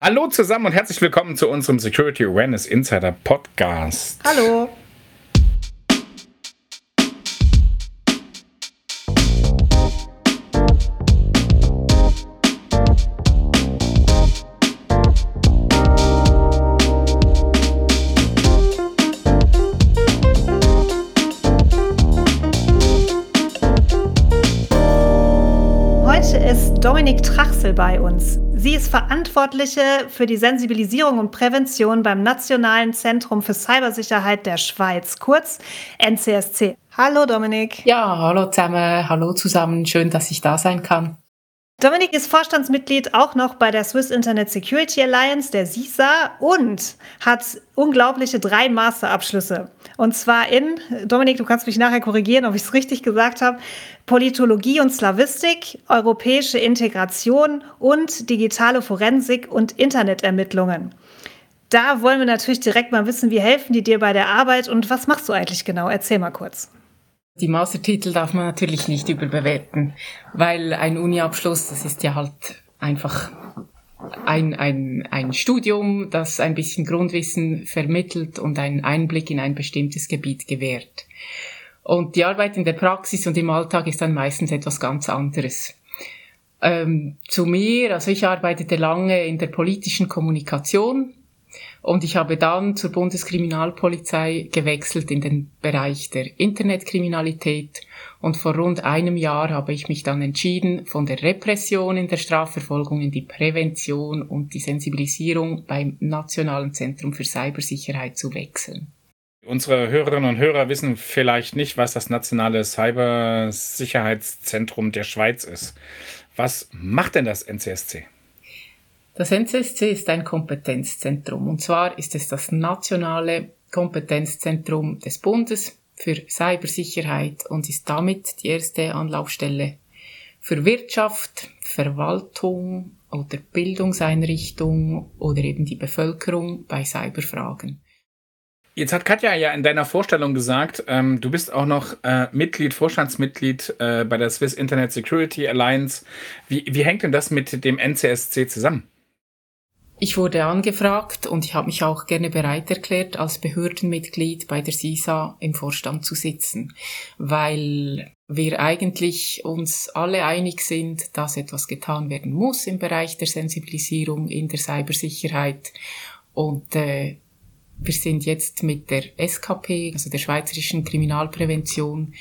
Hallo zusammen und herzlich willkommen zu unserem Security Awareness Insider Podcast. Hallo. Heute ist Dominik Trachsel bei uns. Sie ist Verantwortliche für die Sensibilisierung und Prävention beim Nationalen Zentrum für Cybersicherheit der Schweiz, kurz NCSC. Hallo Dominik. Ja, hallo zusammen, hallo zusammen, schön, dass ich da sein kann. Dominik ist Vorstandsmitglied auch noch bei der Swiss Internet Security Alliance, der SISA, und hat unglaubliche drei Masterabschlüsse. Und zwar in, Dominik, du kannst mich nachher korrigieren, ob ich es richtig gesagt habe, Politologie und Slavistik, europäische Integration und digitale Forensik und Internetermittlungen. Da wollen wir natürlich direkt mal wissen, wie helfen die dir bei der Arbeit und was machst du eigentlich genau? Erzähl mal kurz. Die Mastertitel darf man natürlich nicht überbewerten, weil ein Uniabschluss, das ist ja halt einfach ein, ein, ein Studium, das ein bisschen Grundwissen vermittelt und einen Einblick in ein bestimmtes Gebiet gewährt. Und die Arbeit in der Praxis und im Alltag ist dann meistens etwas ganz anderes. Ähm, zu mir, also ich arbeitete lange in der politischen Kommunikation und ich habe dann zur Bundeskriminalpolizei gewechselt in den Bereich der Internetkriminalität. Und vor rund einem Jahr habe ich mich dann entschieden, von der Repression in der Strafverfolgung in die Prävention und die Sensibilisierung beim Nationalen Zentrum für Cybersicherheit zu wechseln. Unsere Hörerinnen und Hörer wissen vielleicht nicht, was das Nationale Cybersicherheitszentrum der Schweiz ist. Was macht denn das NCSC? Das NCSC ist ein Kompetenzzentrum und zwar ist es das nationale Kompetenzzentrum des Bundes für Cybersicherheit und ist damit die erste Anlaufstelle für Wirtschaft, Verwaltung oder Bildungseinrichtung oder eben die Bevölkerung bei Cyberfragen. Jetzt hat Katja ja in deiner Vorstellung gesagt, ähm, du bist auch noch äh, Mitglied, Vorstandsmitglied äh, bei der Swiss Internet Security Alliance. Wie, wie hängt denn das mit dem NCSC zusammen? Ich wurde angefragt und ich habe mich auch gerne bereit erklärt, als Behördenmitglied bei der SISA im Vorstand zu sitzen, weil wir eigentlich uns alle einig sind, dass etwas getan werden muss im Bereich der Sensibilisierung in der Cybersicherheit und äh, wir sind jetzt mit der SKP, also der Schweizerischen Kriminalprävention,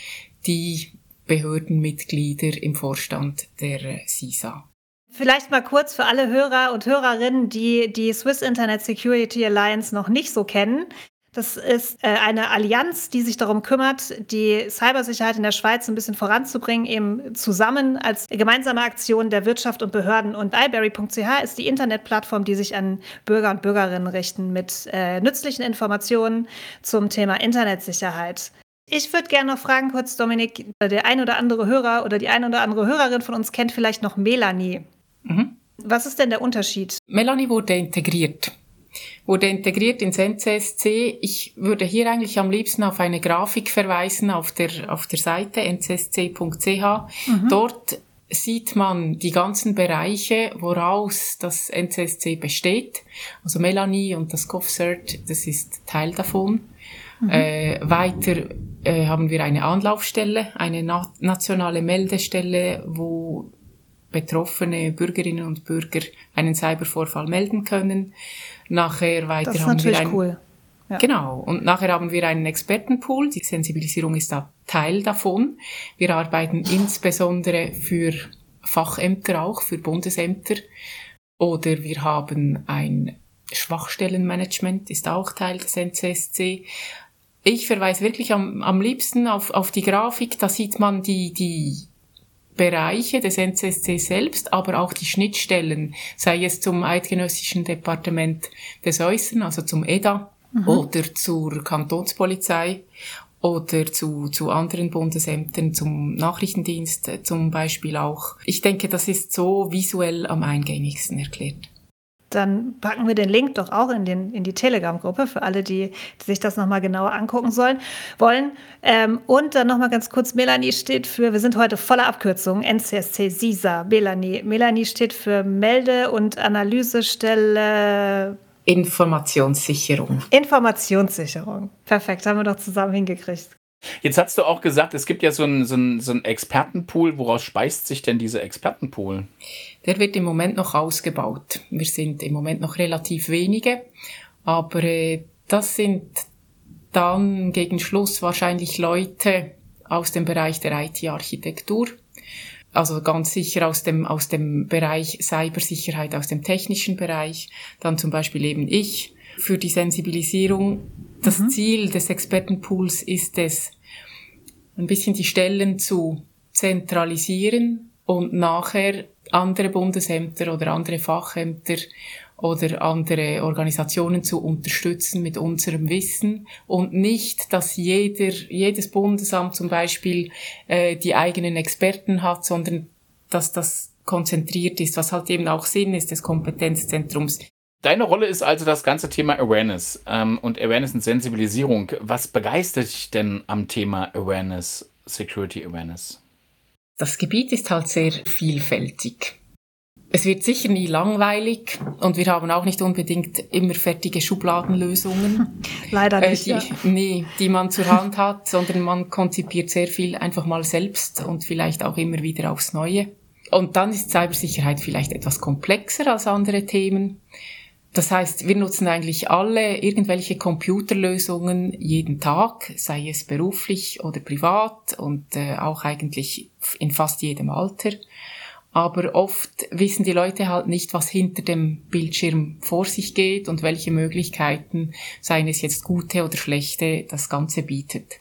die Behördenmitglieder im Vorstand der SISA. Vielleicht mal kurz für alle Hörer und Hörerinnen, die die Swiss Internet Security Alliance noch nicht so kennen. Das ist äh, eine Allianz, die sich darum kümmert, die Cybersicherheit in der Schweiz ein bisschen voranzubringen, eben zusammen als gemeinsame Aktion der Wirtschaft und Behörden. Und iberry.ch ist die Internetplattform, die sich an Bürger und Bürgerinnen richten mit äh, nützlichen Informationen zum Thema Internetsicherheit. Ich würde gerne noch fragen, kurz, Dominik, der ein oder andere Hörer oder die ein oder andere Hörerin von uns kennt vielleicht noch Melanie. Mhm. Was ist denn der Unterschied? Melanie wurde integriert. Wurde integriert ins NCSC. Ich würde hier eigentlich am liebsten auf eine Grafik verweisen auf der, auf der Seite ncsc.ch. Mhm. Dort sieht man die ganzen Bereiche, woraus das NCSC besteht. Also Melanie und das CoffCert, das ist Teil davon. Mhm. Äh, weiter äh, haben wir eine Anlaufstelle, eine na nationale Meldestelle, wo betroffene Bürgerinnen und Bürger einen Cybervorfall melden können. Nachher weiter das ist haben wir ein, cool. Ja. Genau. Und nachher haben wir einen Expertenpool. Die Sensibilisierung ist da Teil davon. Wir arbeiten insbesondere für Fachämter auch, für Bundesämter. Oder wir haben ein Schwachstellenmanagement, ist auch Teil des NCSC. Ich verweise wirklich am, am liebsten auf, auf die Grafik. Da sieht man die, die Bereiche des NCSC selbst, aber auch die Schnittstellen, sei es zum Eidgenössischen Departement des Äußeren, also zum EDA mhm. oder zur Kantonspolizei oder zu, zu anderen Bundesämtern, zum Nachrichtendienst zum Beispiel auch. Ich denke, das ist so visuell am eingängigsten erklärt. Dann packen wir den Link doch auch in, den, in die Telegram-Gruppe für alle, die, die sich das nochmal genauer angucken sollen, wollen. Ähm, und dann nochmal ganz kurz, Melanie steht für, wir sind heute voller Abkürzungen, NCSC, SISA, Melanie. Melanie steht für Melde- und Analysestelle Informationssicherung. Informationssicherung. Perfekt, haben wir doch zusammen hingekriegt. Jetzt hast du auch gesagt, es gibt ja so einen so so ein Expertenpool. Woraus speist sich denn dieser Expertenpool? Der wird im Moment noch ausgebaut. Wir sind im Moment noch relativ wenige, aber äh, das sind dann gegen Schluss wahrscheinlich Leute aus dem Bereich der IT-Architektur, also ganz sicher aus dem, aus dem Bereich Cybersicherheit, aus dem technischen Bereich, dann zum Beispiel eben ich für die Sensibilisierung. Das mhm. Ziel des Expertenpools ist es, ein bisschen die Stellen zu zentralisieren und nachher andere Bundesämter oder andere Fachämter oder andere Organisationen zu unterstützen mit unserem Wissen und nicht, dass jeder, jedes Bundesamt zum Beispiel äh, die eigenen Experten hat, sondern dass das konzentriert ist, was halt eben auch Sinn ist des Kompetenzzentrums. Deine Rolle ist also das ganze Thema Awareness ähm, und Awareness und Sensibilisierung. Was begeistert dich denn am Thema Awareness, Security Awareness? Das Gebiet ist halt sehr vielfältig. Es wird sicher nie langweilig und wir haben auch nicht unbedingt immer fertige Schubladenlösungen. Leider äh, nicht. Äh, die, ja. Nee, die man zur Hand hat, sondern man konzipiert sehr viel einfach mal selbst und vielleicht auch immer wieder aufs Neue. Und dann ist Cybersicherheit vielleicht etwas komplexer als andere Themen. Das heißt, wir nutzen eigentlich alle irgendwelche Computerlösungen jeden Tag, sei es beruflich oder privat und äh, auch eigentlich in fast jedem Alter aber oft wissen die Leute halt nicht, was hinter dem Bildschirm vor sich geht und welche Möglichkeiten, seien es jetzt gute oder schlechte, das Ganze bietet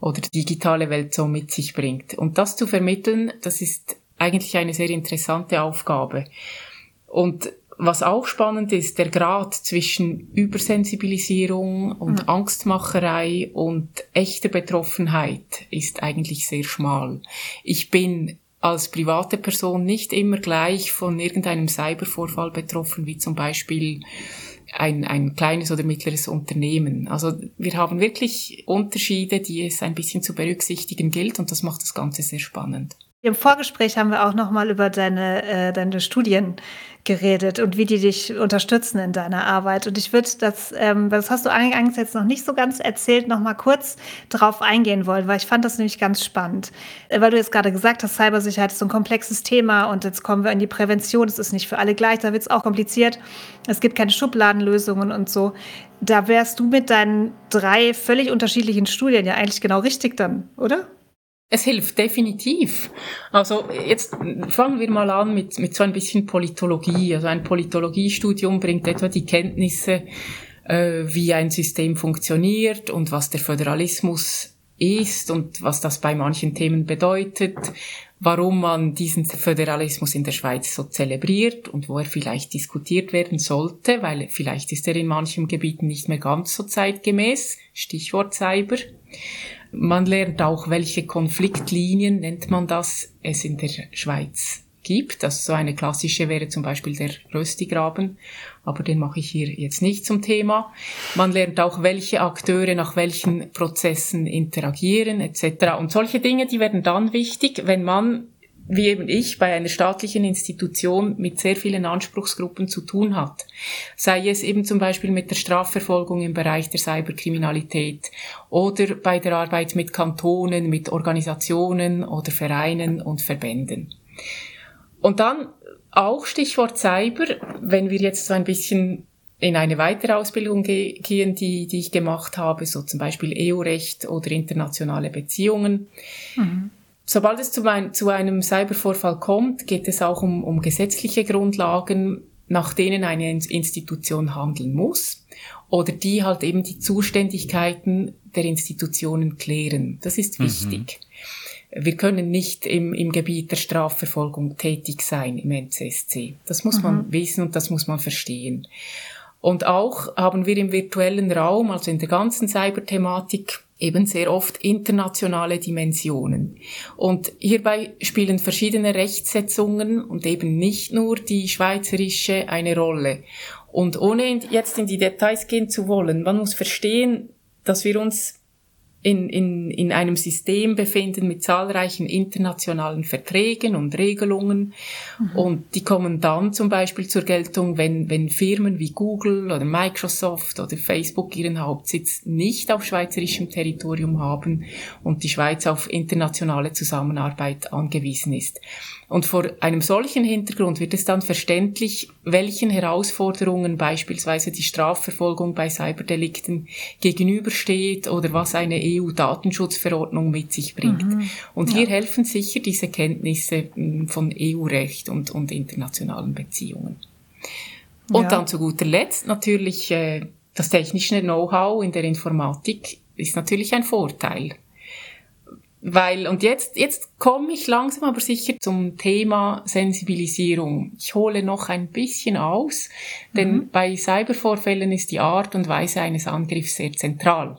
oder die digitale Welt so mit sich bringt. Und das zu vermitteln, das ist eigentlich eine sehr interessante Aufgabe. Und was auch spannend ist, der Grad zwischen Übersensibilisierung und ja. Angstmacherei und echter Betroffenheit ist eigentlich sehr schmal. Ich bin als private Person nicht immer gleich von irgendeinem Cybervorfall betroffen, wie zum Beispiel ein, ein kleines oder mittleres Unternehmen. Also wir haben wirklich Unterschiede, die es ein bisschen zu berücksichtigen gilt und das macht das Ganze sehr spannend. Im Vorgespräch haben wir auch noch mal über deine, äh, deine Studien geredet und wie die dich unterstützen in deiner Arbeit. Und ich würde das, ähm, das hast du eingangs jetzt noch nicht so ganz erzählt, noch mal kurz drauf eingehen wollen, weil ich fand das nämlich ganz spannend. Äh, weil du jetzt gerade gesagt hast, Cybersicherheit ist so ein komplexes Thema und jetzt kommen wir in die Prävention. Es ist nicht für alle gleich, da wird es auch kompliziert. Es gibt keine Schubladenlösungen und so. Da wärst du mit deinen drei völlig unterschiedlichen Studien ja eigentlich genau richtig dann, oder? Es hilft definitiv. Also jetzt fangen wir mal an mit, mit so ein bisschen Politologie. Also ein Politologiestudium bringt etwa die Kenntnisse, äh, wie ein System funktioniert und was der Föderalismus ist und was das bei manchen Themen bedeutet, warum man diesen Föderalismus in der Schweiz so zelebriert und wo er vielleicht diskutiert werden sollte, weil vielleicht ist er in manchen Gebieten nicht mehr ganz so zeitgemäß. Stichwort Cyber. Man lernt auch, welche Konfliktlinien, nennt man das, es in der Schweiz gibt. Also so eine klassische wäre zum Beispiel der Röstigraben, aber den mache ich hier jetzt nicht zum Thema. Man lernt auch, welche Akteure nach welchen Prozessen interagieren etc. Und solche Dinge, die werden dann wichtig, wenn man wie eben ich bei einer staatlichen Institution mit sehr vielen Anspruchsgruppen zu tun hat. Sei es eben zum Beispiel mit der Strafverfolgung im Bereich der Cyberkriminalität oder bei der Arbeit mit Kantonen, mit Organisationen oder Vereinen und Verbänden. Und dann auch Stichwort Cyber, wenn wir jetzt so ein bisschen in eine weitere Ausbildung gehen, die, die ich gemacht habe, so zum Beispiel EU-Recht oder internationale Beziehungen. Mhm Sobald es zu, ein, zu einem Cybervorfall kommt, geht es auch um, um gesetzliche Grundlagen, nach denen eine Institution handeln muss oder die halt eben die Zuständigkeiten der Institutionen klären. Das ist mhm. wichtig. Mhm. Wir können nicht im, im Gebiet der Strafverfolgung tätig sein im NCSC. Das muss mhm. man wissen und das muss man verstehen. Und auch haben wir im virtuellen Raum, also in der ganzen Cyberthematik, eben sehr oft internationale Dimensionen. Und hierbei spielen verschiedene Rechtsetzungen und eben nicht nur die schweizerische eine Rolle. Und ohne jetzt in die Details gehen zu wollen, man muss verstehen, dass wir uns in, in, in einem System befinden mit zahlreichen internationalen Verträgen und Regelungen. Mhm. Und die kommen dann zum Beispiel zur Geltung, wenn, wenn Firmen wie Google oder Microsoft oder Facebook ihren Hauptsitz nicht auf schweizerischem Territorium haben und die Schweiz auf internationale Zusammenarbeit angewiesen ist. Und vor einem solchen Hintergrund wird es dann verständlich, welchen Herausforderungen beispielsweise die Strafverfolgung bei Cyberdelikten gegenübersteht oder was eine EU-Datenschutzverordnung mit sich bringt. Mhm. Und hier ja. helfen sicher diese Kenntnisse hm, von EU-Recht und, und internationalen Beziehungen. Und ja. dann zu guter Letzt natürlich äh, das technische Know-how in der Informatik ist natürlich ein Vorteil. Weil, und jetzt, jetzt komme ich langsam aber sicher zum Thema Sensibilisierung. Ich hole noch ein bisschen aus, denn mhm. bei Cybervorfällen ist die Art und Weise eines Angriffs sehr zentral.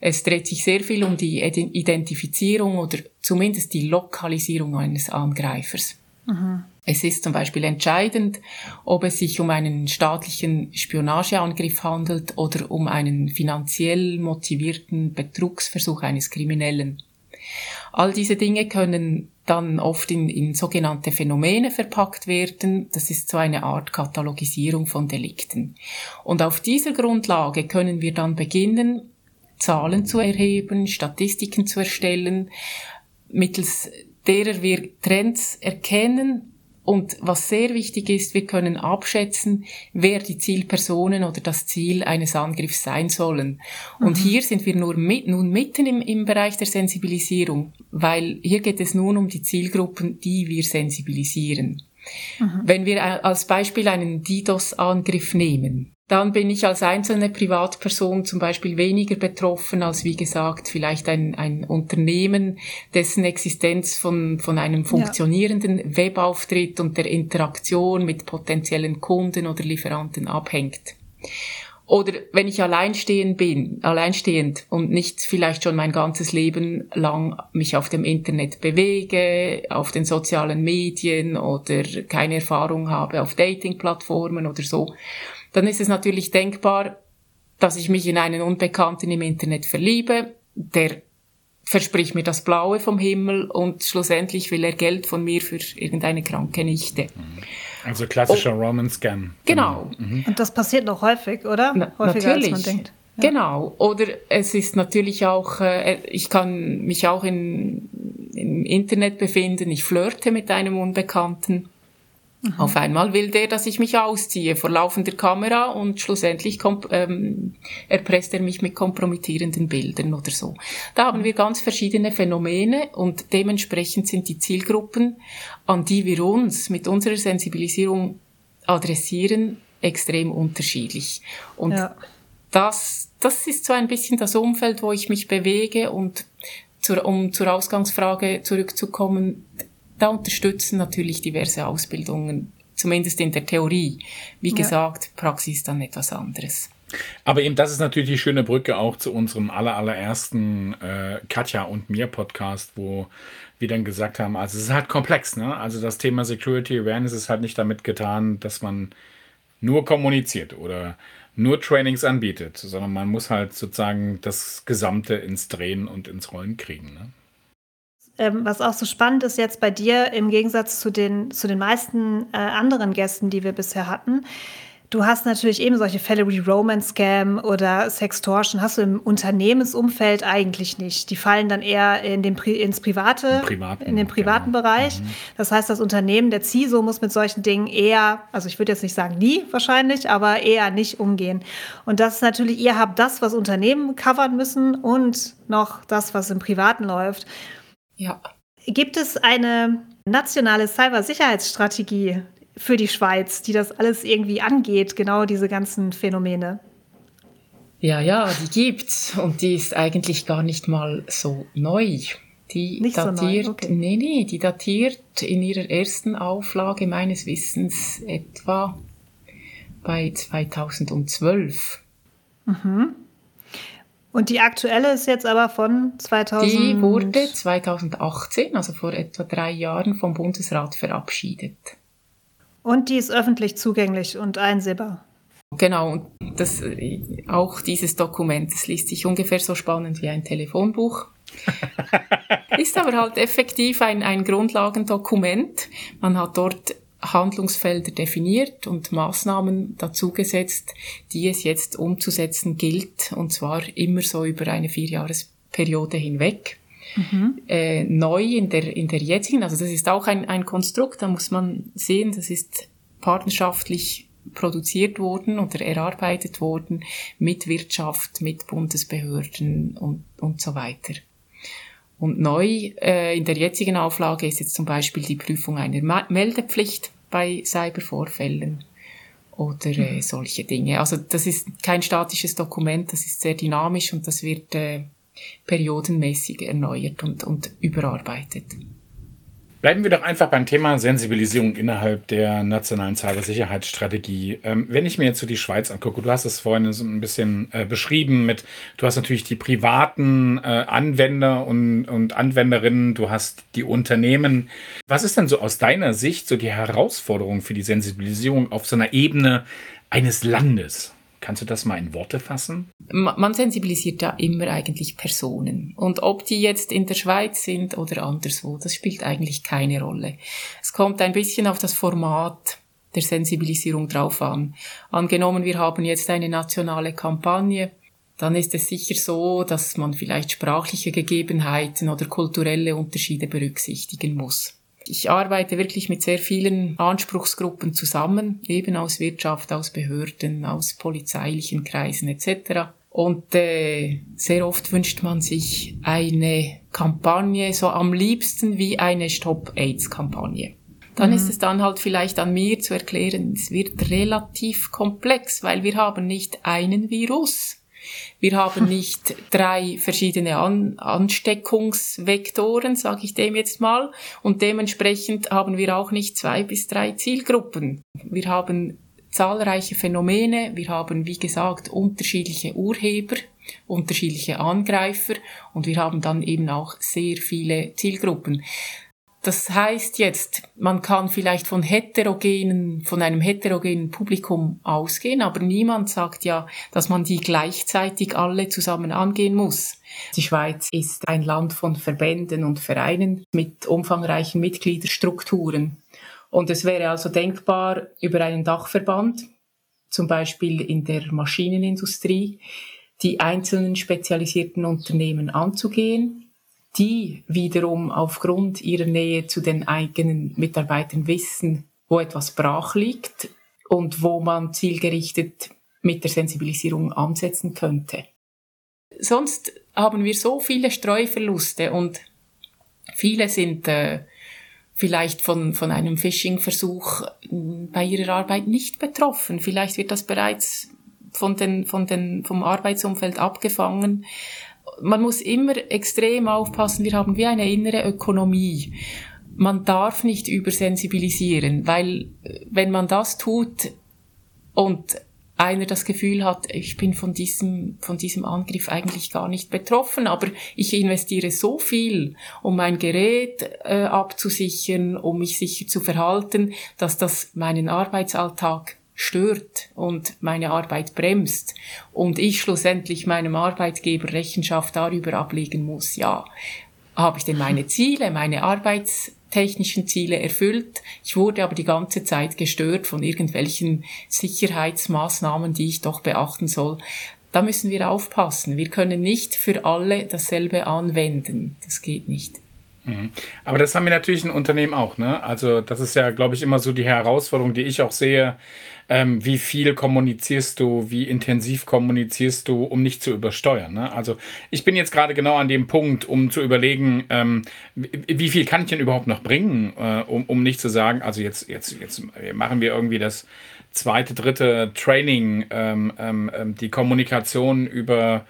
Es dreht sich sehr viel um die Identifizierung oder zumindest die Lokalisierung eines Angreifers. Mhm. Es ist zum Beispiel entscheidend, ob es sich um einen staatlichen Spionageangriff handelt oder um einen finanziell motivierten Betrugsversuch eines Kriminellen. All diese Dinge können dann oft in, in sogenannte Phänomene verpackt werden. Das ist so eine Art Katalogisierung von Delikten. Und auf dieser Grundlage können wir dann beginnen, Zahlen zu erheben, Statistiken zu erstellen, mittels derer wir Trends erkennen und was sehr wichtig ist, wir können abschätzen, wer die Zielpersonen oder das Ziel eines Angriffs sein sollen. Und mhm. hier sind wir nur mit, nun mitten im, im Bereich der Sensibilisierung, weil hier geht es nun um die Zielgruppen, die wir sensibilisieren. Mhm. Wenn wir als Beispiel einen DDoS-Angriff nehmen, dann bin ich als einzelne Privatperson zum Beispiel weniger betroffen als, wie gesagt, vielleicht ein, ein Unternehmen, dessen Existenz von, von einem funktionierenden ja. Webauftritt und der Interaktion mit potenziellen Kunden oder Lieferanten abhängt. Oder wenn ich alleinstehend bin, alleinstehend und nicht vielleicht schon mein ganzes Leben lang mich auf dem Internet bewege, auf den sozialen Medien oder keine Erfahrung habe auf Dating-Plattformen oder so, dann ist es natürlich denkbar, dass ich mich in einen Unbekannten im Internet verliebe, der verspricht mir das Blaue vom Himmel und schlussendlich will er Geld von mir für irgendeine kranke Nichte. Also klassischer oh, Roman Scam. Genau. Mhm. Und das passiert noch häufig, oder? Na, Häufiger natürlich. als man denkt. Ja. Genau. Oder es ist natürlich auch, äh, ich kann mich auch in, im Internet befinden, ich flirte mit einem Unbekannten Mhm. Auf einmal will der, dass ich mich ausziehe vor laufender Kamera und schlussendlich ähm, erpresst er mich mit kompromittierenden Bildern oder so. Da haben wir ganz verschiedene Phänomene und dementsprechend sind die Zielgruppen, an die wir uns mit unserer Sensibilisierung adressieren, extrem unterschiedlich. Und ja. das, das ist so ein bisschen das Umfeld, wo ich mich bewege und zur, um zur Ausgangsfrage zurückzukommen, da unterstützen natürlich diverse Ausbildungen, zumindest in der Theorie. Wie ja. gesagt, Praxis dann etwas anderes. Aber eben das ist natürlich die schöne Brücke auch zu unserem aller, allerersten äh, Katja und mir Podcast, wo wir dann gesagt haben, also es ist halt komplex, ne? Also das Thema Security Awareness ist halt nicht damit getan, dass man nur kommuniziert oder nur Trainings anbietet, sondern man muss halt sozusagen das Gesamte ins Drehen und ins Rollen kriegen. Ne? Ähm, was auch so spannend ist jetzt bei dir im Gegensatz zu den, zu den meisten äh, anderen Gästen, die wir bisher hatten. Du hast natürlich eben solche Fälle wie Romance Scam oder Sextortion, hast du im Unternehmensumfeld eigentlich nicht. Die fallen dann eher in den Pri ins private, privaten, in den privaten genau. Bereich. Mhm. Das heißt, das Unternehmen, der CISO muss mit solchen Dingen eher, also ich würde jetzt nicht sagen nie wahrscheinlich, aber eher nicht umgehen. Und das ist natürlich, ihr habt das, was Unternehmen covern müssen und noch das, was im Privaten läuft. Ja. Gibt es eine nationale Cybersicherheitsstrategie für die Schweiz, die das alles irgendwie angeht, genau diese ganzen Phänomene? Ja, ja, die gibt's und die ist eigentlich gar nicht mal so neu. Die nicht datiert, so neu, okay. nee, nee, die datiert in ihrer ersten Auflage meines Wissens etwa bei 2012. Mhm. Und die aktuelle ist jetzt aber von 2000? Die wurde 2018, also vor etwa drei Jahren, vom Bundesrat verabschiedet. Und die ist öffentlich zugänglich und einsehbar. Genau, und das, auch dieses Dokument, das liest sich ungefähr so spannend wie ein Telefonbuch. ist aber halt effektiv ein, ein Grundlagendokument. Man hat dort Handlungsfelder definiert und Maßnahmen dazu gesetzt, die es jetzt umzusetzen gilt, und zwar immer so über eine Vierjahresperiode hinweg. Mhm. Äh, neu in der, in der jetzigen, also das ist auch ein, ein Konstrukt, da muss man sehen, das ist partnerschaftlich produziert worden oder erarbeitet worden mit Wirtschaft, mit Bundesbehörden und, und so weiter. Und neu äh, in der jetzigen Auflage ist jetzt zum Beispiel die Prüfung einer Meldepflicht bei Cybervorfällen oder äh, mhm. solche Dinge. Also das ist kein statisches Dokument, das ist sehr dynamisch und das wird äh, periodenmäßig erneuert und, und überarbeitet. Bleiben wir doch einfach beim Thema Sensibilisierung innerhalb der nationalen Cybersicherheitsstrategie. Ähm, wenn ich mir jetzt so die Schweiz angucke, du hast es vorhin so ein bisschen äh, beschrieben mit, du hast natürlich die privaten äh, Anwender und, und Anwenderinnen, du hast die Unternehmen. Was ist denn so aus deiner Sicht so die Herausforderung für die Sensibilisierung auf so einer Ebene eines Landes? Kannst du das mal in Worte fassen? Man sensibilisiert ja immer eigentlich Personen. Und ob die jetzt in der Schweiz sind oder anderswo, das spielt eigentlich keine Rolle. Es kommt ein bisschen auf das Format der Sensibilisierung drauf an. Angenommen, wir haben jetzt eine nationale Kampagne, dann ist es sicher so, dass man vielleicht sprachliche Gegebenheiten oder kulturelle Unterschiede berücksichtigen muss ich arbeite wirklich mit sehr vielen Anspruchsgruppen zusammen, eben aus Wirtschaft, aus Behörden, aus polizeilichen Kreisen etc. Und äh, sehr oft wünscht man sich eine Kampagne, so am liebsten wie eine Stop-AIDS-Kampagne. Dann mhm. ist es dann halt vielleicht an mir zu erklären, es wird relativ komplex, weil wir haben nicht einen Virus. Wir haben nicht drei verschiedene An Ansteckungsvektoren, sage ich dem jetzt mal, und dementsprechend haben wir auch nicht zwei bis drei Zielgruppen. Wir haben zahlreiche Phänomene, wir haben, wie gesagt, unterschiedliche Urheber, unterschiedliche Angreifer und wir haben dann eben auch sehr viele Zielgruppen. Das heißt jetzt, man kann vielleicht von heterogenen, von einem heterogenen Publikum ausgehen, aber niemand sagt ja, dass man die gleichzeitig alle zusammen angehen muss. Die Schweiz ist ein Land von Verbänden und Vereinen mit umfangreichen Mitgliederstrukturen. Und es wäre also denkbar, über einen Dachverband, zum Beispiel in der Maschinenindustrie, die einzelnen spezialisierten Unternehmen anzugehen die wiederum aufgrund ihrer Nähe zu den eigenen Mitarbeitern wissen, wo etwas brach liegt und wo man zielgerichtet mit der Sensibilisierung ansetzen könnte. Sonst haben wir so viele Streuverluste und viele sind äh, vielleicht von, von einem Phishing-Versuch hm, bei ihrer Arbeit nicht betroffen. Vielleicht wird das bereits von den, von den, vom Arbeitsumfeld abgefangen man muss immer extrem aufpassen. Wir haben wie eine innere Ökonomie. Man darf nicht übersensibilisieren, weil äh, wenn man das tut und einer das Gefühl hat, ich bin von diesem, von diesem Angriff eigentlich gar nicht betroffen, aber ich investiere so viel, um mein Gerät äh, abzusichern, um mich sicher zu verhalten, dass das meinen Arbeitsalltag stört und meine Arbeit bremst und ich schlussendlich meinem Arbeitgeber Rechenschaft darüber ablegen muss, ja, habe ich denn meine Ziele, meine arbeitstechnischen Ziele erfüllt? Ich wurde aber die ganze Zeit gestört von irgendwelchen Sicherheitsmaßnahmen, die ich doch beachten soll. Da müssen wir aufpassen. Wir können nicht für alle dasselbe anwenden. Das geht nicht. Mhm. Aber das haben wir natürlich in Unternehmen auch. Ne? Also das ist ja, glaube ich, immer so die Herausforderung, die ich auch sehe ähm, wie viel kommunizierst du, wie intensiv kommunizierst du, um nicht zu übersteuern. Ne? Also ich bin jetzt gerade genau an dem Punkt, um zu überlegen, ähm, wie viel kann ich denn überhaupt noch bringen, äh, um, um nicht zu sagen, also jetzt, jetzt, jetzt machen wir irgendwie das zweite, dritte Training, ähm, ähm, ähm die Kommunikation über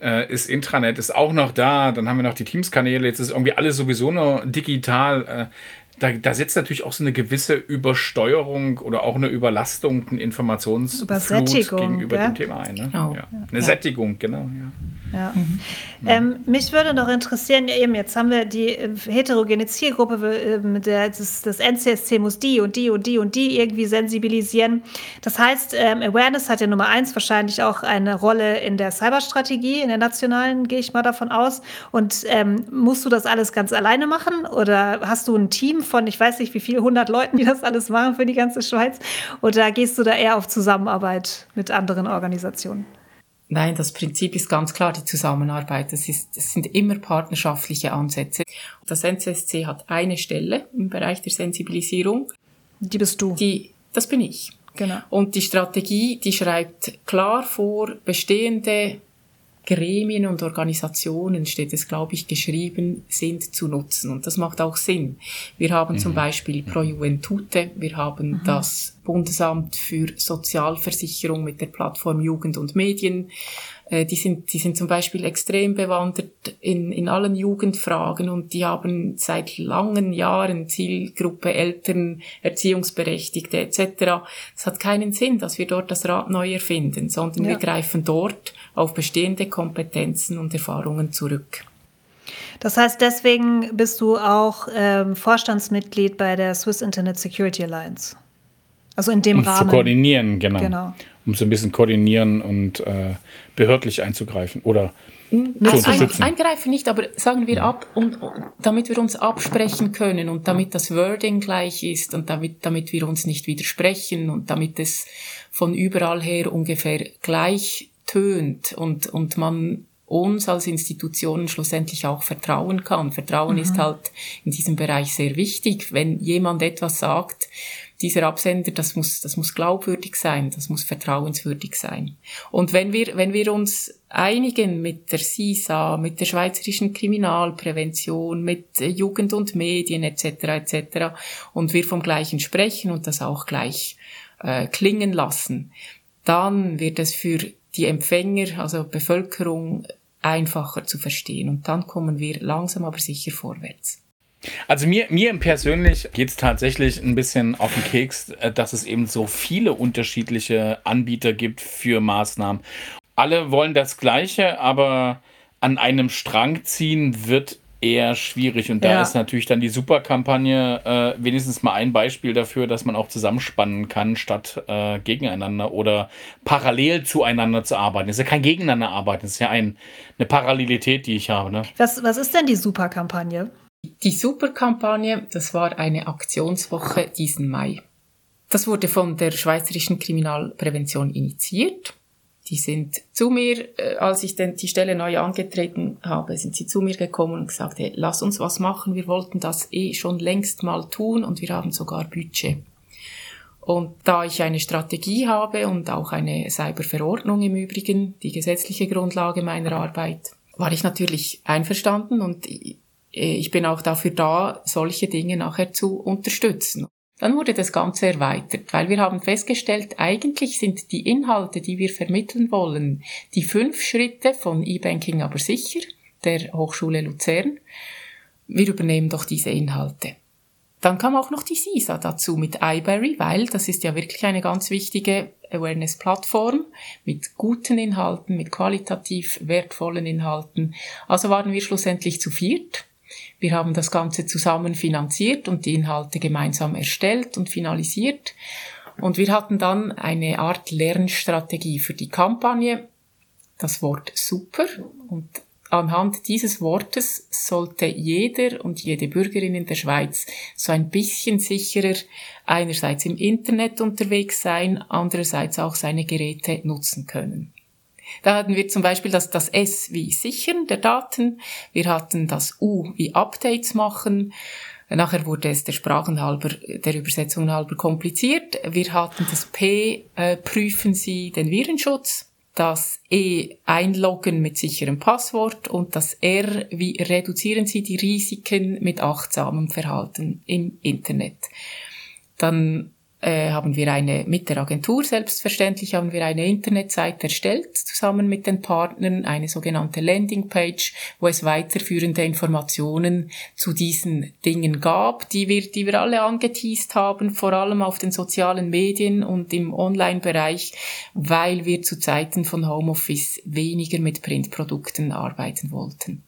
äh, ist Intranet, ist auch noch da, dann haben wir noch die Teams-Kanäle, jetzt ist irgendwie alles sowieso nur digital. Äh, da, da setzt natürlich auch so eine gewisse Übersteuerung oder auch eine Überlastung, ein Informationsflut gegenüber ja? dem Thema ein. Ne? Genau. Ja. Eine ja. Sättigung, genau. Ja. Ja. Mhm. Ähm, mich würde noch interessieren, ja, eben jetzt haben wir die äh, heterogene Zielgruppe, äh, der, das, das, NCSC muss die und die und die und die irgendwie sensibilisieren. Das heißt, ähm, Awareness hat ja Nummer eins wahrscheinlich auch eine Rolle in der Cyberstrategie, in der nationalen, gehe ich mal davon aus. Und ähm, musst du das alles ganz alleine machen oder hast du ein Team von, ich weiß nicht wie viel, 100 Leuten, die das alles machen für die ganze Schweiz? Oder gehst du da eher auf Zusammenarbeit mit anderen Organisationen? Nein, das Prinzip ist ganz klar die Zusammenarbeit. Das, ist, das sind immer partnerschaftliche Ansätze. Das NCSC hat eine Stelle im Bereich der Sensibilisierung. Die bist du. Die, das bin ich. Genau. Und die Strategie, die schreibt klar vor, bestehende Gremien und Organisationen, steht es, glaube ich, geschrieben, sind zu nutzen. Und das macht auch Sinn. Wir haben mhm. zum Beispiel Pro Juventute, wir haben mhm. das Bundesamt für Sozialversicherung mit der Plattform Jugend und Medien. Äh, die sind, die sind zum Beispiel extrem bewandert in, in allen Jugendfragen und die haben seit langen Jahren Zielgruppe Eltern, Erziehungsberechtigte etc. Es hat keinen Sinn, dass wir dort das Rad neu erfinden, sondern ja. wir greifen dort auf bestehende Kompetenzen und Erfahrungen zurück. Das heißt, deswegen bist du auch ähm, Vorstandsmitglied bei der Swiss Internet Security Alliance. Also in dem um Rahmen. Zu koordinieren, genau. genau. Um so ein bisschen koordinieren und äh, behördlich einzugreifen oder unterstützen. Ein, eingreifen nicht, aber sagen wir ab, und, damit wir uns absprechen können und damit das Wording gleich ist und damit, damit wir uns nicht widersprechen und damit es von überall her ungefähr gleich tönt und, und man uns als Institutionen schlussendlich auch vertrauen kann. Vertrauen mhm. ist halt in diesem Bereich sehr wichtig. Wenn jemand etwas sagt, dieser Absender, das muss, das muss glaubwürdig sein, das muss vertrauenswürdig sein. Und wenn wir, wenn wir uns einigen mit der SISA, mit der Schweizerischen Kriminalprävention, mit Jugend und Medien etc. etc. und wir vom Gleichen sprechen und das auch gleich äh, klingen lassen, dann wird es für die Empfänger, also Bevölkerung, einfacher zu verstehen. Und dann kommen wir langsam aber sicher vorwärts. Also mir, mir persönlich geht es tatsächlich ein bisschen auf den Keks, äh, dass es eben so viele unterschiedliche Anbieter gibt für Maßnahmen. Alle wollen das Gleiche, aber an einem Strang ziehen wird eher schwierig. Und da ja. ist natürlich dann die Superkampagne äh, wenigstens mal ein Beispiel dafür, dass man auch zusammenspannen kann, statt äh, gegeneinander oder parallel zueinander zu arbeiten. Das ist ja kein Gegeneinander arbeiten, das ist ja ein, eine Parallelität, die ich habe. Ne? Was, was ist denn die Superkampagne? Die Superkampagne, das war eine Aktionswoche diesen Mai. Das wurde von der Schweizerischen Kriminalprävention initiiert die sind zu mir, äh, als ich denn die Stelle neu angetreten habe, sind sie zu mir gekommen und gesagt, hey, lass uns was machen, wir wollten das eh schon längst mal tun und wir haben sogar Budget. Und da ich eine Strategie habe und auch eine Cyberverordnung im Übrigen, die gesetzliche Grundlage meiner Arbeit, war ich natürlich einverstanden und ich bin auch dafür da, solche Dinge nachher zu unterstützen. Dann wurde das Ganze erweitert, weil wir haben festgestellt, eigentlich sind die Inhalte, die wir vermitteln wollen, die fünf Schritte von E-Banking aber sicher, der Hochschule Luzern. Wir übernehmen doch diese Inhalte. Dann kam auch noch die SISA dazu mit iBerry, weil das ist ja wirklich eine ganz wichtige Awareness-Plattform mit guten Inhalten, mit qualitativ wertvollen Inhalten. Also waren wir schlussendlich zu viert wir haben das Ganze zusammen finanziert und die Inhalte gemeinsam erstellt und finalisiert. Und wir hatten dann eine Art Lernstrategie für die Kampagne, das Wort super. Und anhand dieses Wortes sollte jeder und jede Bürgerin in der Schweiz so ein bisschen sicherer einerseits im Internet unterwegs sein, andererseits auch seine Geräte nutzen können. Da hatten wir zum Beispiel das, das S wie Sichern der Daten, wir hatten das U wie Updates machen, Nachher wurde es der Sprachen halber, der Übersetzung halber kompliziert. Wir hatten das P, äh, prüfen Sie den Virenschutz, das E, einloggen mit sicherem Passwort und das R, wie reduzieren Sie die Risiken mit achtsamem Verhalten im Internet. Dann äh, haben wir eine, mit der Agentur selbstverständlich, haben wir eine Internetseite erstellt, zusammen mit den Partnern, eine sogenannte Landingpage, wo es weiterführende Informationen zu diesen Dingen gab, die wir, die wir alle angeteased haben, vor allem auf den sozialen Medien und im Online-Bereich, weil wir zu Zeiten von Homeoffice weniger mit Printprodukten arbeiten wollten.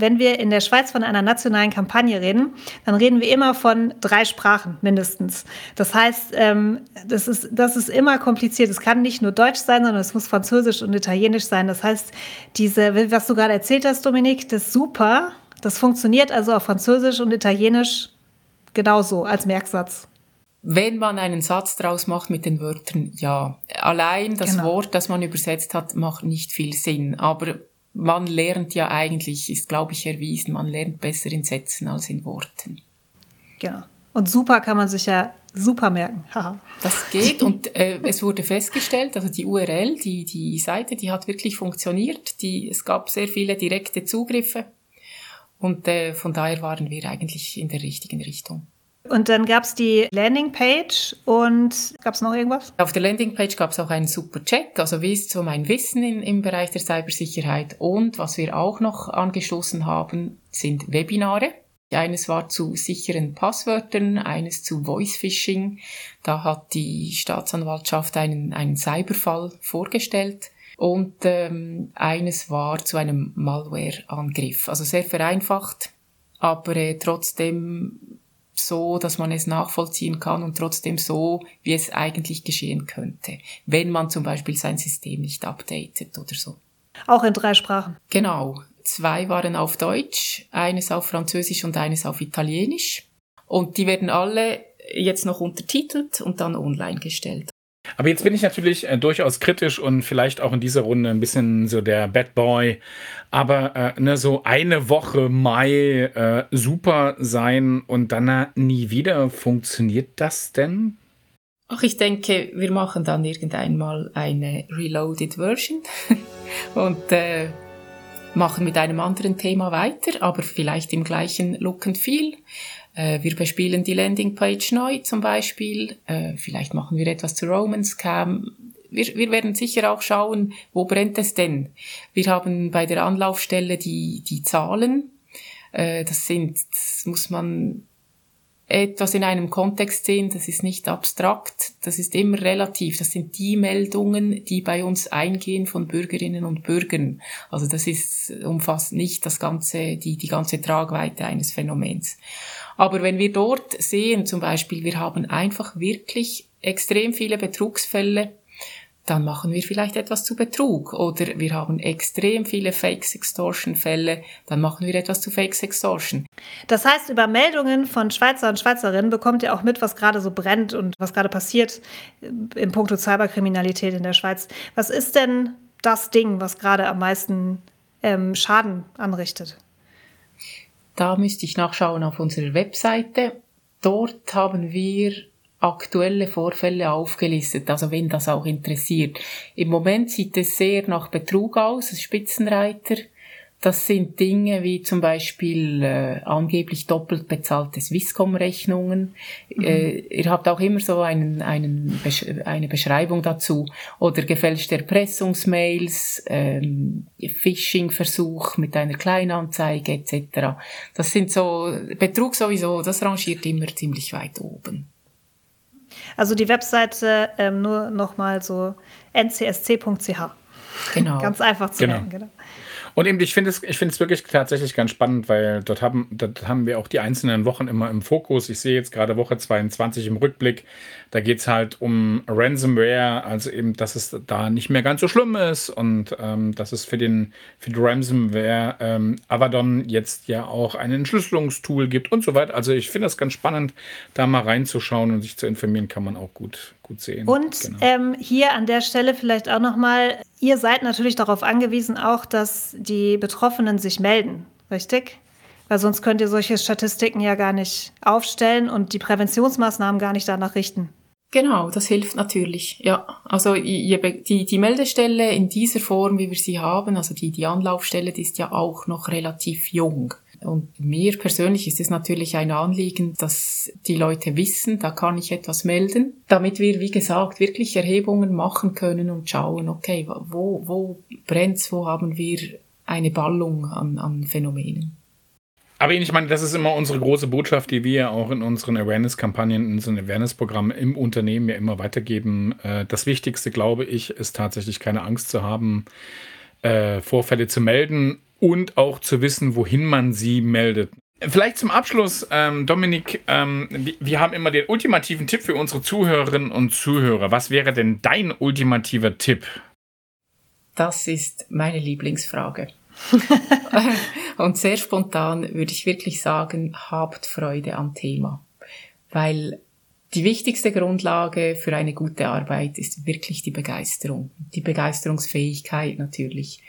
Wenn wir in der Schweiz von einer nationalen Kampagne reden, dann reden wir immer von drei Sprachen mindestens. Das heißt, ähm, das, ist, das ist immer kompliziert. Es kann nicht nur Deutsch sein, sondern es muss Französisch und Italienisch sein. Das heißt, diese, was du gerade erzählt hast, Dominik, das ist super. Das funktioniert also auf Französisch und Italienisch genauso als Merksatz. Wenn man einen Satz draus macht mit den Wörtern ja. Allein das genau. Wort, das man übersetzt hat, macht nicht viel Sinn. Aber man lernt ja eigentlich, ist glaube ich erwiesen, man lernt besser in Sätzen als in Worten. Genau. Und super kann man sich ja super merken. das geht und äh, es wurde festgestellt, also die URL, die, die Seite, die hat wirklich funktioniert. Die, es gab sehr viele direkte Zugriffe und äh, von daher waren wir eigentlich in der richtigen Richtung. Und dann gab es die Landingpage und gab es noch irgendwas? Auf der Landingpage gab es auch einen super Check, also wie ist so mein Wissen in, im Bereich der Cybersicherheit. Und was wir auch noch angestoßen haben, sind Webinare. Eines war zu sicheren Passwörtern, eines zu Voice Phishing. Da hat die Staatsanwaltschaft einen, einen Cyberfall vorgestellt. Und ähm, eines war zu einem Malware-Angriff. Also sehr vereinfacht, aber äh, trotzdem so, dass man es nachvollziehen kann und trotzdem so, wie es eigentlich geschehen könnte, wenn man zum Beispiel sein System nicht updatet oder so. Auch in drei Sprachen. Genau. Zwei waren auf Deutsch, eines auf Französisch und eines auf Italienisch. Und die werden alle jetzt noch untertitelt und dann online gestellt. Aber jetzt bin ich natürlich äh, durchaus kritisch und vielleicht auch in dieser Runde ein bisschen so der Bad Boy. Aber äh, ne, so eine Woche Mai äh, super sein und dann äh, nie wieder, funktioniert das denn? Ach, ich denke, wir machen dann irgendwann mal eine Reloaded Version und äh, machen mit einem anderen Thema weiter, aber vielleicht im gleichen Look and Feel. Äh, wir bespielen die Landingpage neu zum Beispiel. Äh, vielleicht machen wir etwas zu Romance Cam. Wir, wir werden sicher auch schauen, wo brennt es denn. Wir haben bei der Anlaufstelle die, die Zahlen. Äh, das sind, das muss man etwas in einem Kontext sehen, das ist nicht abstrakt, das ist immer relativ. Das sind die Meldungen, die bei uns eingehen von Bürgerinnen und Bürgern. Also das ist, umfasst nicht das ganze, die, die ganze Tragweite eines Phänomens. Aber wenn wir dort sehen, zum Beispiel, wir haben einfach wirklich extrem viele Betrugsfälle, dann machen wir vielleicht etwas zu Betrug. Oder wir haben extrem viele Fake-Sextortion-Fälle, dann machen wir etwas zu Fake-Sextortion. Das heißt, über Meldungen von Schweizer und Schweizerinnen bekommt ihr auch mit, was gerade so brennt und was gerade passiert im Punkto Cyberkriminalität in der Schweiz. Was ist denn das Ding, was gerade am meisten ähm, Schaden anrichtet? Da müsste ich nachschauen auf unserer Webseite. Dort haben wir aktuelle Vorfälle aufgelistet, also wenn das auch interessiert. Im Moment sieht es sehr nach Betrug aus, Spitzenreiter. Das sind Dinge wie zum Beispiel äh, angeblich doppelt bezahlte Swisscom-Rechnungen. Mhm. Äh, ihr habt auch immer so einen, einen Besch eine Beschreibung dazu. Oder gefälschte Erpressungsmails, ähm, Phishing-Versuch mit einer Kleinanzeige etc. Das sind so, Betrug sowieso, das rangiert immer ziemlich weit oben. Also die Webseite ähm, nur nochmal so ncsc.ch. Genau. Ganz einfach zu genau. merken, genau. Und eben, ich finde es, ich finde es wirklich tatsächlich ganz spannend, weil dort haben, dort haben wir auch die einzelnen Wochen immer im Fokus. Ich sehe jetzt gerade Woche 22 im Rückblick. Da geht es halt um Ransomware, also eben, dass es da nicht mehr ganz so schlimm ist und ähm, dass es für den, für die Ransomware ähm, Avadon jetzt ja auch ein Entschlüsselungstool gibt und so weiter. Also ich finde das ganz spannend, da mal reinzuschauen und sich zu informieren, kann man auch gut, gut sehen. Und genau. ähm, hier an der Stelle vielleicht auch nochmal, ihr seid natürlich darauf angewiesen auch, dass die Betroffenen sich melden, richtig? Weil sonst könnt ihr solche Statistiken ja gar nicht aufstellen und die Präventionsmaßnahmen gar nicht danach richten. Genau, das hilft natürlich. Ja, also die, die Meldestelle in dieser Form, wie wir sie haben, also die, die Anlaufstelle, die ist ja auch noch relativ jung. Und mir persönlich ist es natürlich ein Anliegen, dass die Leute wissen, da kann ich etwas melden, damit wir, wie gesagt, wirklich Erhebungen machen können und schauen, okay, wo, wo brennt's, wo haben wir eine Ballung an, an Phänomenen. Aber ich meine, das ist immer unsere große Botschaft, die wir auch in unseren Awareness-Kampagnen, in unseren Awareness-Programmen im Unternehmen ja immer weitergeben. Äh, das Wichtigste, glaube ich, ist tatsächlich keine Angst zu haben, äh, Vorfälle zu melden und auch zu wissen, wohin man sie meldet. Vielleicht zum Abschluss, ähm, Dominik, ähm, wir haben immer den ultimativen Tipp für unsere Zuhörerinnen und Zuhörer. Was wäre denn dein ultimativer Tipp? Das ist meine Lieblingsfrage. und sehr spontan würde ich wirklich sagen, habt Freude am Thema. Weil die wichtigste Grundlage für eine gute Arbeit ist wirklich die Begeisterung, die Begeisterungsfähigkeit natürlich.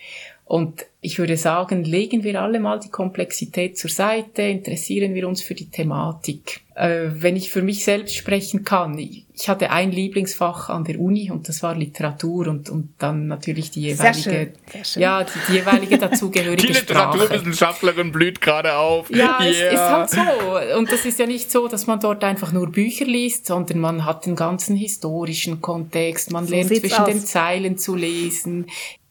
Und ich würde sagen, legen wir alle mal die Komplexität zur Seite, interessieren wir uns für die Thematik. Äh, wenn ich für mich selbst sprechen kann, ich, ich, hatte ein Lieblingsfach an der Uni und das war Literatur und, und dann natürlich die jeweilige, Sehr schön. Sehr schön. ja, die, die jeweilige dazugehörige Die Literaturwissenschaftlerin blüht gerade auf. Ja, yeah. es ist halt so. Und das ist ja nicht so, dass man dort einfach nur Bücher liest, sondern man hat den ganzen historischen Kontext, man so lernt zwischen aus. den Zeilen zu lesen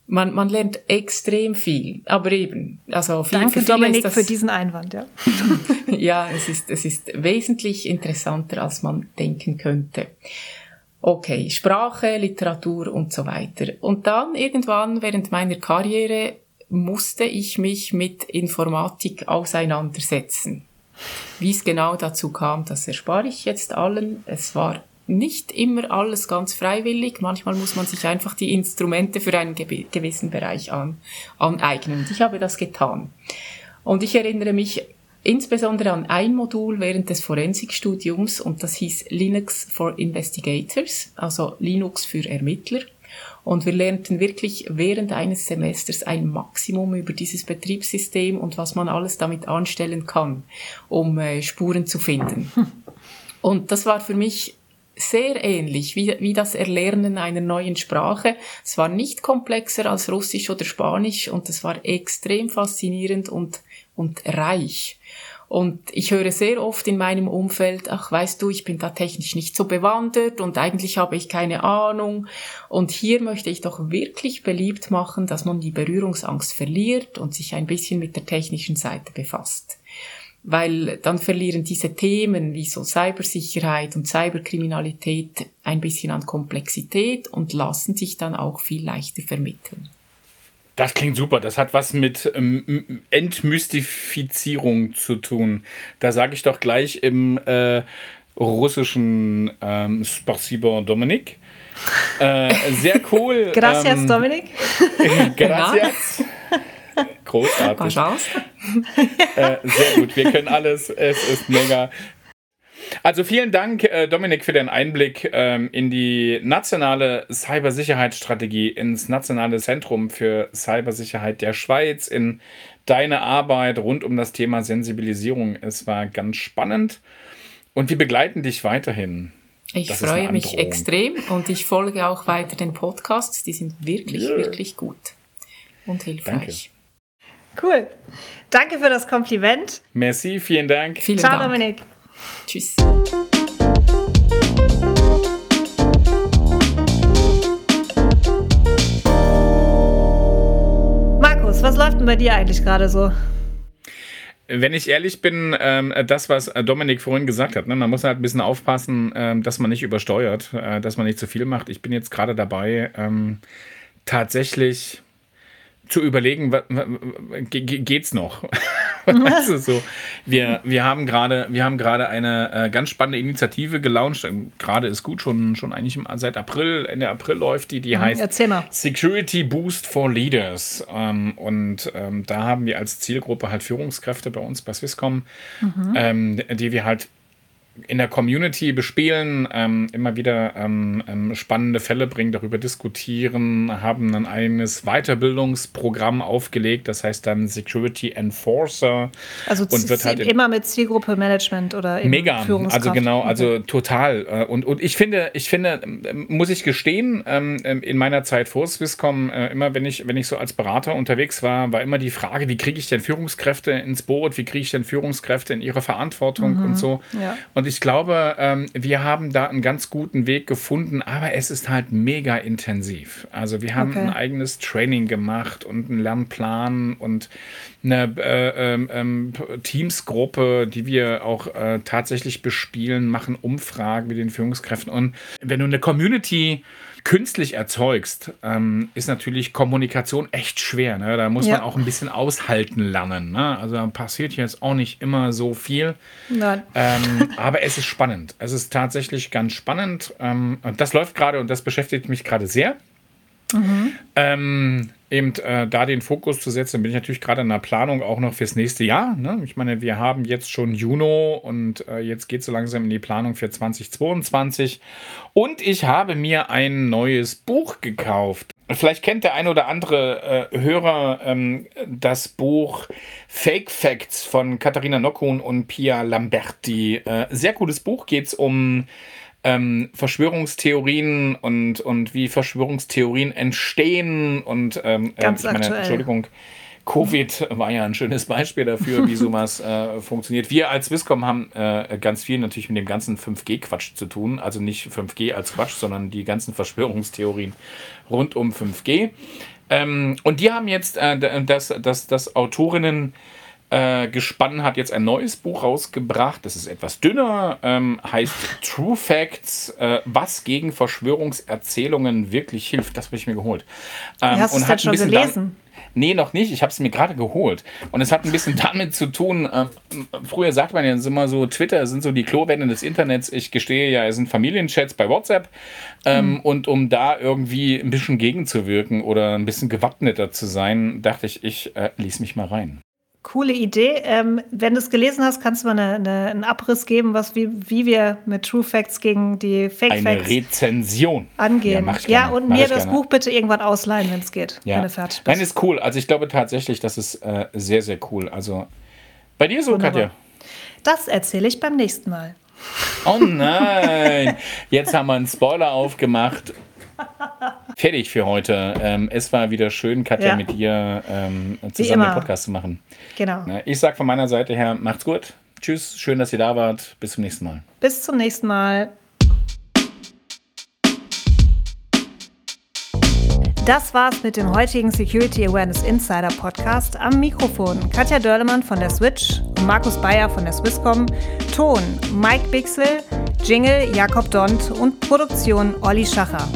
man, man lernt extrem viel. Aber eben, also viel, Danke, für Dominik, das, für diesen Einwand, ja. ja, es ist, es ist wesentlich interessanter, als man denken könnte. Okay, Sprache, Literatur und so weiter. Und dann irgendwann während meiner Karriere musste ich mich mit Informatik auseinandersetzen. Wie es genau dazu kam, das erspare ich jetzt allen. Es war nicht immer alles ganz freiwillig. Manchmal muss man sich einfach die Instrumente für einen gewissen Bereich an, aneignen. Und ich habe das getan. Und ich erinnere mich insbesondere an ein Modul während des Forensikstudiums und das hieß Linux for Investigators, also Linux für Ermittler. Und wir lernten wirklich während eines Semesters ein Maximum über dieses Betriebssystem und was man alles damit anstellen kann, um äh, Spuren zu finden. Und das war für mich sehr ähnlich wie, wie das Erlernen einer neuen Sprache. Es war nicht komplexer als Russisch oder Spanisch und es war extrem faszinierend und, und reich. Und ich höre sehr oft in meinem Umfeld, ach weißt du, ich bin da technisch nicht so bewandert und eigentlich habe ich keine Ahnung. Und hier möchte ich doch wirklich beliebt machen, dass man die Berührungsangst verliert und sich ein bisschen mit der technischen Seite befasst weil dann verlieren diese Themen wie so Cybersicherheit und Cyberkriminalität ein bisschen an Komplexität und lassen sich dann auch viel leichter vermitteln. Das klingt super. Das hat was mit ähm, Entmystifizierung zu tun. Da sage ich doch gleich im äh, russischen ähm, Spasibo Dominik. Äh, sehr cool. Gracias, ähm, Dominik. Gracias. Großartig. äh, sehr gut, wir können alles. Es ist mega. Also vielen Dank, äh, Dominik, für den Einblick ähm, in die nationale Cybersicherheitsstrategie, ins nationale Zentrum für Cybersicherheit der Schweiz, in deine Arbeit rund um das Thema Sensibilisierung. Es war ganz spannend und wir begleiten dich weiterhin. Ich das freue mich extrem und ich folge auch weiter den Podcasts. Die sind wirklich, yeah. wirklich gut und hilfreich. Danke. Cool. Danke für das Kompliment. Merci, vielen Dank. Vielen Ciao, Dank. Dominik. Tschüss. Markus, was läuft denn bei dir eigentlich gerade so? Wenn ich ehrlich bin, ähm, das, was Dominik vorhin gesagt hat, ne, man muss halt ein bisschen aufpassen, ähm, dass man nicht übersteuert, äh, dass man nicht zu viel macht. Ich bin jetzt gerade dabei, ähm, tatsächlich zu überlegen, geht's noch? weißt du, so. Wir, wir haben gerade, wir haben gerade eine äh, ganz spannende Initiative gelauncht. Ähm, gerade ist gut, schon, schon eigentlich im, seit April, Ende April läuft die, die mhm, heißt Security Boost for Leaders. Ähm, und ähm, da haben wir als Zielgruppe halt Führungskräfte bei uns bei Swisscom, mhm. ähm, die wir halt in der Community bespielen, ähm, immer wieder ähm, ähm, spannende Fälle bringen, darüber diskutieren, haben ein eigenes Weiterbildungsprogramm aufgelegt, das heißt dann Security Enforcer. Also und wird halt immer mit Zielgruppe Management oder mega, also genau, also okay. total. Äh, und, und ich finde, ich finde, muss ich gestehen, ähm, in meiner Zeit vor Swisscom, äh, immer wenn ich, wenn ich so als Berater unterwegs war, war immer die Frage, wie kriege ich denn Führungskräfte ins Boot, wie kriege ich denn Führungskräfte in ihre Verantwortung mhm. und so. Ja. Und ich glaube, ähm, wir haben da einen ganz guten Weg gefunden, aber es ist halt mega intensiv. Also wir haben okay. ein eigenes Training gemacht und einen Lernplan und eine äh, ähm, ähm Teamsgruppe, die wir auch äh, tatsächlich bespielen, machen Umfragen mit den Führungskräften. Und wenn du eine Community künstlich erzeugst, ähm, ist natürlich Kommunikation echt schwer. Ne? Da muss ja. man auch ein bisschen aushalten lernen. Ne? Also da passiert jetzt auch nicht immer so viel. Ähm, aber es ist spannend. Es ist tatsächlich ganz spannend. Ähm, und das läuft gerade und das beschäftigt mich gerade sehr. Mhm. Ähm, eben äh, da den Fokus zu setzen, bin ich natürlich gerade in der Planung auch noch fürs nächste Jahr. Ne? Ich meine, wir haben jetzt schon Juni und äh, jetzt geht es so langsam in die Planung für 2022. Und ich habe mir ein neues Buch gekauft. Vielleicht kennt der ein oder andere äh, Hörer ähm, das Buch Fake Facts von Katharina Nockhuhn und Pia Lamberti. Äh, sehr cooles Buch, geht es um ähm, Verschwörungstheorien und, und wie Verschwörungstheorien entstehen und ähm, äh, Ganz ich meine, aktuell. Entschuldigung, Covid war ja ein schönes Beispiel dafür, wie sowas äh, funktioniert. Wir als Swisscom haben äh, ganz viel natürlich mit dem ganzen 5G-Quatsch zu tun. Also nicht 5G als Quatsch, sondern die ganzen Verschwörungstheorien rund um 5G. Ähm, und die haben jetzt äh, das, das, das Autorinnen äh, Gespann hat jetzt ein neues Buch rausgebracht. Das ist etwas dünner, ähm, heißt True Facts, äh, was gegen Verschwörungserzählungen wirklich hilft. Das habe ich mir geholt. Ähm, hast du es schon gelesen? Nee, noch nicht. Ich habe es mir gerade geholt. Und es hat ein bisschen damit zu tun, äh, früher sagt man ja immer so, Twitter sind so die Klowände des Internets. Ich gestehe ja, es sind Familienchats bei WhatsApp. Ähm, mhm. Und um da irgendwie ein bisschen gegenzuwirken oder ein bisschen gewappneter zu sein, dachte ich, ich äh, lies mich mal rein. Coole Idee. Ähm, wenn du es gelesen hast, kannst du mal eine, eine, einen Abriss geben, was, wie, wie wir mit True Facts gegen die Fake eine Facts Rezension angehen. Ja, ja und mir das gerne. Buch bitte irgendwann ausleihen, wenn es geht, ja. wenn du fertig bist. Nein, ist cool. Also ich glaube tatsächlich, das ist äh, sehr, sehr cool. Also bei dir so, Wunderbar. Katja? Das erzähle ich beim nächsten Mal. Oh nein! Jetzt haben wir einen Spoiler aufgemacht fertig für heute. Ähm, es war wieder schön, Katja, ja. mit dir ähm, zusammen den Podcast zu machen. Genau. Ich sage von meiner Seite her, macht's gut. Tschüss, schön, dass ihr da wart. Bis zum nächsten Mal. Bis zum nächsten Mal. Das war's mit dem heutigen Security Awareness Insider Podcast. Am Mikrofon Katja Dörlemann von der Switch Markus Bayer von der Swisscom. Ton Mike Bixel, Jingle Jakob Dont und Produktion Olli Schacher.